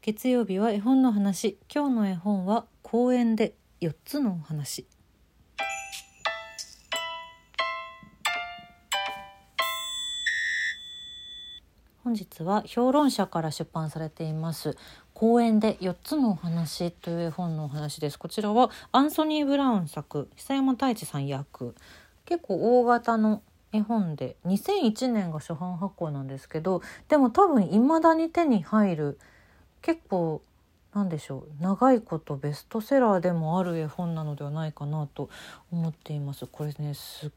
月曜日は絵本の話。今日の絵本は公園で4つのお話。本日は評論者から出版されています。公園で4つのお話という絵本のお話です。こちらはアンソニー・ブラウン作久山太一さん役。結構大型の絵本で2001年が初版発行なんですけどでも多分いまだに手に入る結構なんでしょう。長いことベストセラーでもある絵本なのではないかなと思っています。これねすっ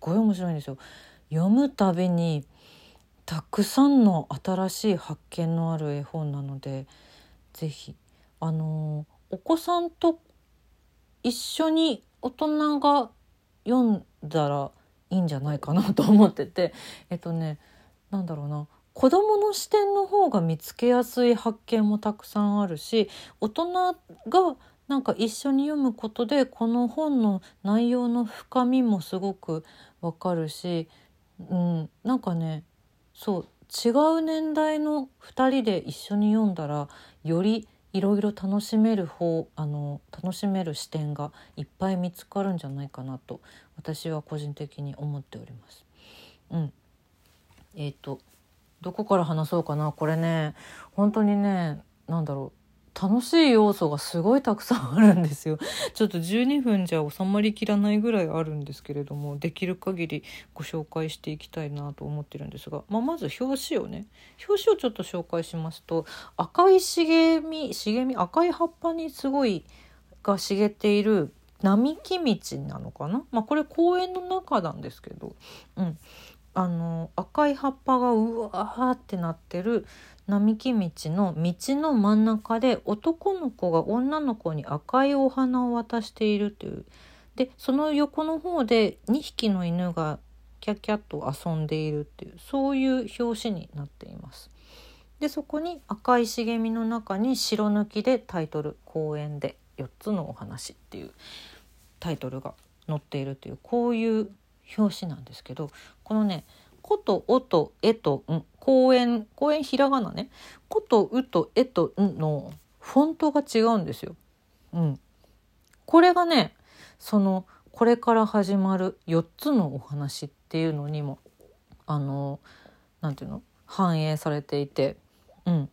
ごい面白いんですよ。読むたびにたくさんの新しい発見のある絵本なので是非あのお子さんと一緒に大人が読んだらいいんじゃないかなと思ってて。えっとねなんだろうな。子どもの視点の方が見つけやすい発見もたくさんあるし大人がなんか一緒に読むことでこの本の内容の深みもすごくわかるし、うん、なんかねそう違う年代の2人で一緒に読んだらよりいろいろ楽しめる方あの楽しめる視点がいっぱい見つかるんじゃないかなと私は個人的に思っております。うん、えっ、ー、とどこから話そうかなこれね。本当にね何だろう。楽しい要素がすごいたくさんあるんですよ。ちょっと12分じゃ収まりきらないぐらいあるんですけれどもできる限りご紹介していきたいなと思ってるんですが、まあ、まず表紙をね。表紙をちょっと紹介しますと赤い茂み茂み赤い葉っぱにすごいが茂っている並木道なのかな、まあ、これ公園の中なんですけど、うん、あの赤い葉っぱがうわーってなってる並木道の道の真ん中で男の子が女の子に赤いお花を渡しているというでその横の方で2匹の犬がキャキャッと遊んでいるっていうそういう表紙になっています。でそこに赤い茂みの中に白抜きでタイトル「公園で4つのお話」っていうタイトルが載っているというこういう表紙なんですけどこのね「ことおとえとん」公園公園ひらがなね「ことう」と「え」と「ん」のフォントが違うんですよ。うん、これがねそのこれから始まる4つのお話っていうのにもあのなんていうの反映されていて、うん、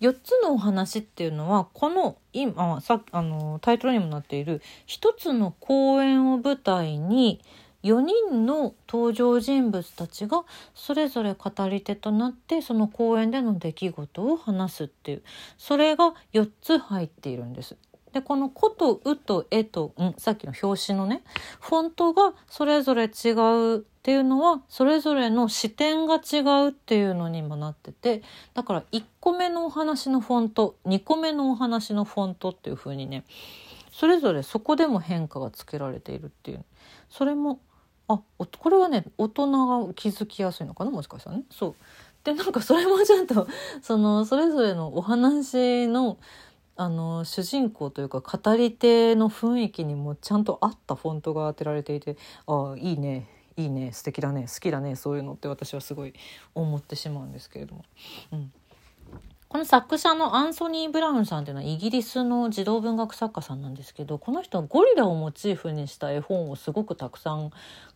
4つのお話っていうのはこの今さあのタイトルにもなっている1つの公演を舞台に4人の登場人物たちがそれぞれ語り手となってその公演での出来事を話すっていうそれが4つ入っているんです。でこの「子」と「う」と「え」と「ん」さっきの表紙のねフォントがそれぞれ違うっていうのはそれぞれの視点が違うっていうのにもなっててだから1個目のお話のフォント2個目のお話のフォントっていう風にねそれぞれそこでも変化がつけられているっていうそれもあこれはね大人が気づきやすいのかなもしかしたらね。そうでなんかそれもちゃんと そのそれぞれのお話のあの主人公というか語り手の雰囲気にもちゃんと合ったフォントが当てられていてああいいねいいね素敵だね好きだねそういうのって私はすごい思ってしまうんですけれども。うんこの作者のアンソニー・ブラウンさんっていうのはイギリスの児童文学作家さんなんですけどこの人はゴリラをモチーフにした絵本をすごくたくさん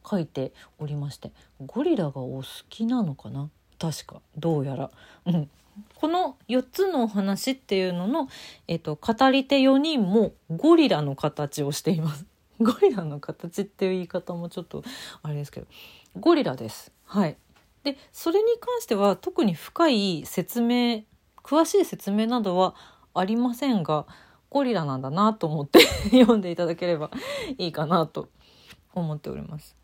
書いておりましてゴリラがお好きなのかな？確かどうやら。うんこの4つのお話っていうのの、えっと、語り手4人もゴリラの形をしています。ゴリラの形っていう言い方もちょっとあれですけどゴリラです。はい。でそれに関しては特に深い説明詳しい説明などはありませんがゴリラなんだなと思って 読んでいただければいいかなと思っております。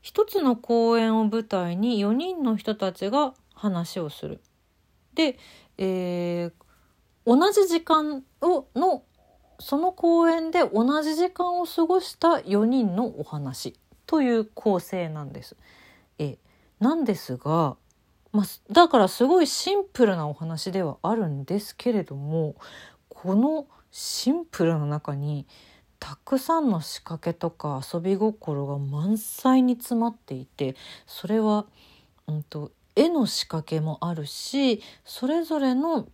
一つの公演を舞台に4人の人たちが話をする。で、えー、同じ時間をのその公演で同じ時間を過ごした4人のお話という構成なんです。えなんですがまあ、だからすごいシンプルなお話ではあるんですけれどもこのシンプルの中にたくさんの仕掛けとか遊び心が満載に詰まっていてそれは、うんと、絵の仕掛けもあるしそれぞれの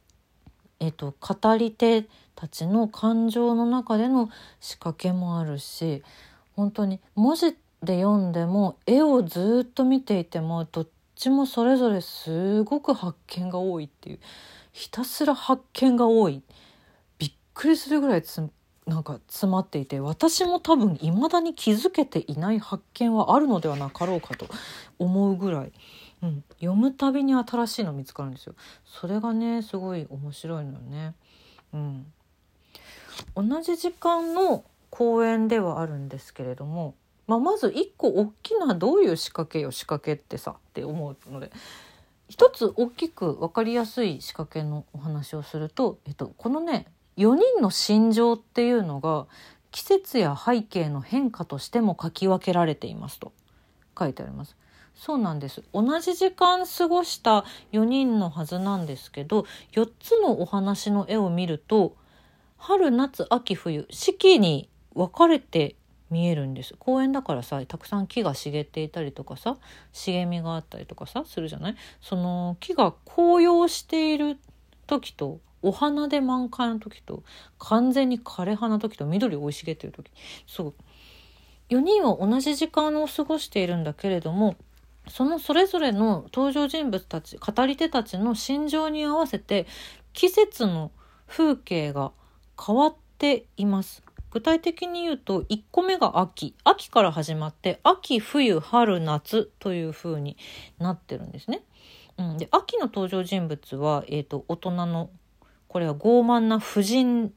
えーと、語り手たちの感情の中での仕掛けもあるし本当に文字で読んでも絵をずっと見ていてもどっちもそれぞれすごく発見が多いっていうひたすら発見が多いびっくりするぐらいつなんか詰まっていて私も多分未だに気づけていない発見はあるのではなかろうかと思うぐらい、うん、読むたびに新しいの見つかるんですよ。それがねすごい面白いのよね。うん、同じ時間の公演ではあるんですけれども、まあ、まず一個大きなどういう仕掛けよ仕掛けってさって思うので一つ大きく分かりやすい仕掛けのお話をすると、えっと、このね4人の心情っていうのが季節や背景の変化としても書き分けられていますと書いてあります。そうなんです同じ時間過ごした4人のはずなんですけど4つのお話の絵を見ると春夏秋冬四季に分かれて見えるんです。公園だからさたくさん木が茂っていたりとかさ茂みがあったりとかさするじゃない？その木が紅葉している時とお花で満開の時と完全に枯れ葉の時と緑生い茂っている時。そう。4人は同じ時間を過ごしているんだけれどもそのそれぞれの登場人物たち語り手たちの心情に合わせて季節の風景が変わっています。具体的に言うと1個目が秋。秋から始まって秋冬春夏という風になってるんですね。うん、で秋の登場人物は、えーと、大人のこれは傲慢な婦人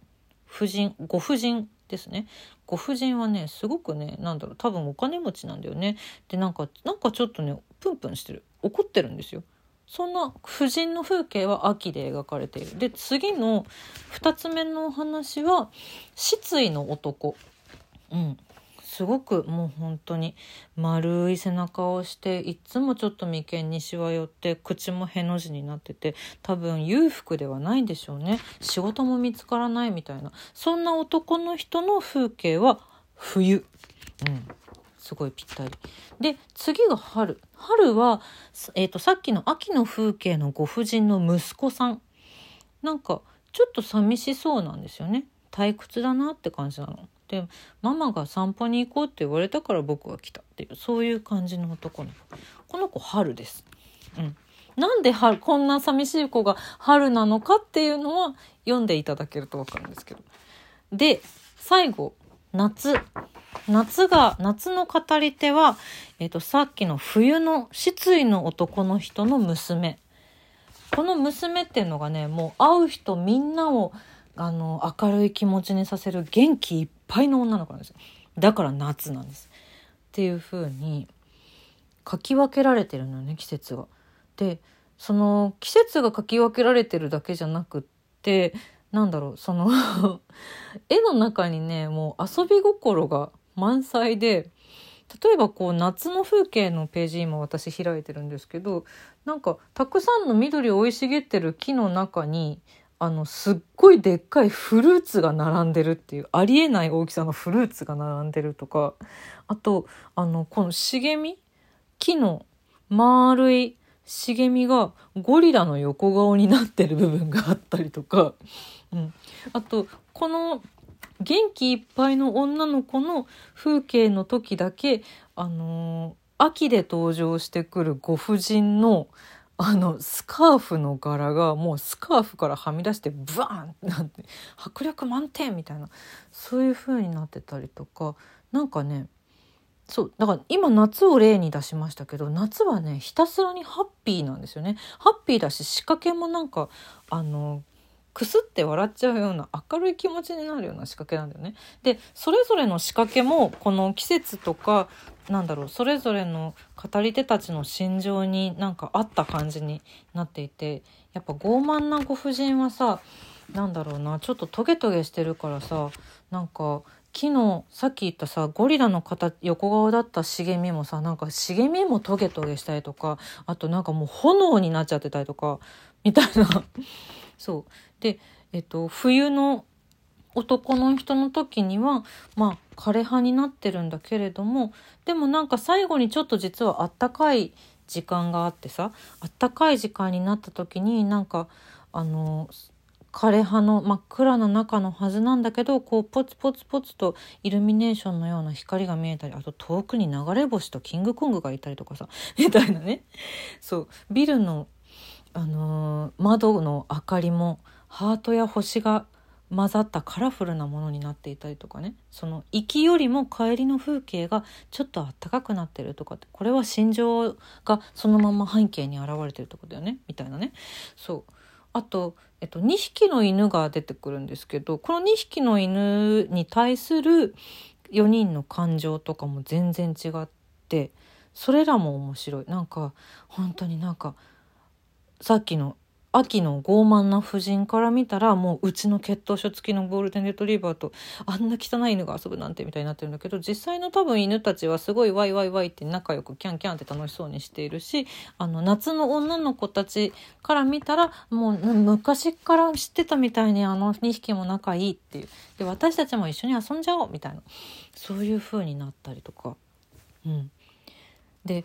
婦人ご婦人ですね。ご婦人はねすごくねなんだろう多分お金持ちなんだよね。でなんかなんかちょっとねプンプンしてる。怒ってるんですよ。そんな婦人の風景は秋で描かれている。で次の2つ目のお話は失意の男。うん。すごくもう本当に丸い背中をしていっつもちょっと眉間にしわ寄って口もへの字になってて多分裕福ではないんでしょうね。仕事も見つからないみたいな。そんな男の人の風景は冬。うん。すごいぴったり。で次が春。春は、えーと、さっきの秋の風景のご婦人の息子さん。なんかちょっと寂しそうなんですよね。退屈だなって感じなの。でママが散歩に行こうって言われたから僕は来たっていうそういう感じの男の子この子春です。うん、なんで春こんな寂しい子が春なのかっていうのは読んでいただけると分かるんですけど。で最後夏。夏が夏の語り手は、えーと、さっきの冬の失意の男の人の娘。この娘っていうのがねもう会う人みんなをあの明るい気持ちにさせる元気いっぱいの女の子なんですよ。だから夏なんです。っていう風に書き分けられてるのよね季節が。でその季節が書き分けられてるだけじゃなくってなんだろうその 絵の中にねもう遊び心が満載で例えばこう夏の風景のページ今私開いてるんですけどなんかたくさんの緑を生い茂ってる木の中にあのすっごいでっかいフルーツが並んでるっていうありえない大きさのフルーツが並んでるとかあとあのこの茂み木の丸い茂みがゴリラの横顔になってる部分があったりとか、うん、あとこの元気いっぱいの女の子の風景の時だけ、あのー、秋で登場してくるご婦人のあのスカーフの柄がもうスカーフからはみ出してブワーンってなって迫力満点みたいなそういう風になってたりとかなんかねそうだから今夏を例に出しましたけど夏はねひたすらにハッピーなんですよね。ハッピーだし仕掛けもなんかあのくすって笑っちゃうような明るい気持ちになるような仕掛けなんだよね。でそれぞれの仕掛けもこの季節とかなんだろうそれぞれの語り手たちの心情になんか合った感じになっていてやっぱ傲慢なご婦人はさなんだろうなちょっとトゲトゲしてるからさなんか木のさっき言ったさゴリラの形横顔だった茂みもさなんか茂みもトゲトゲしたりとかあとなんかもう炎になっちゃってたりとかみたいな そうで、えっと、冬の男の人の時にはまあ枯葉になってるんだけれどもでもなんか最後にちょっと実はあったかい時間があってさあったかい時間になった時になんかあの枯葉の真っ暗な中のはずなんだけどこうポツポツポツとイルミネーションのような光が見えたりあと遠くに流れ星とキングコングがいたりとかさ みたいなね。そうビルの、あのー、窓の明かりもハートや星が混ざったカラフルなものになっていたりとかね。その行きよりも帰りの風景がちょっとあったかくなってるとかって。これは心情がそのまま背景に現れてるとこだよね。みたいなね。そう。あと、えっと、2匹の犬が出てくるんですけどこの2匹の犬に対する4人の感情とかも全然違ってそれらも面白い。なんか本当になんかさっきの秋の傲慢な婦人から見たらもううちの血統書付きのゴールデンレトリーバーとあんな汚い犬が遊ぶなんてみたいになってるんだけど実際の多分犬たちはすごいワイワイワイって仲良くキャンキャンって楽しそうにしているしあの夏の女の子たちから見たらもう昔から知ってたみたいにあの2匹も仲いいっていう。で私たちも一緒に遊んじゃおうみたいな。そういう風になったりとか。うん、で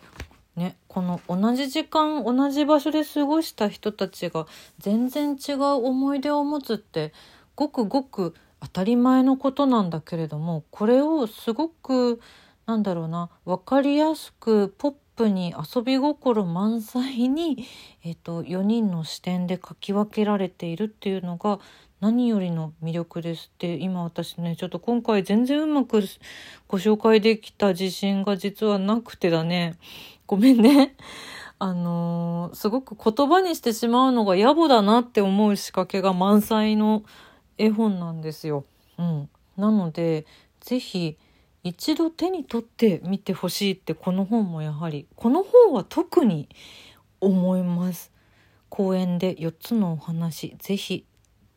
ね、この同じ時間同じ場所で過ごした人たちが全然違う思い出を持つってごくごく当たり前のことなんだけれどもこれをすごくなんだろうな分かりやすくポップに遊び心満載に、えーと、4人の視点で書き分けられているっていうのが何よりの魅力ですって今私ねちょっと今回全然うまくご紹介できた自信が実はなくてだね。ごめんね。あのー、すごく言葉にしてしまうのが野暮だなって思う仕掛けが満載の絵本なんですよ。うん。なので、ぜひ一度手に取ってみてほしいってこの本もやはり、この本は特に思います。公園で4つのお話、ぜひ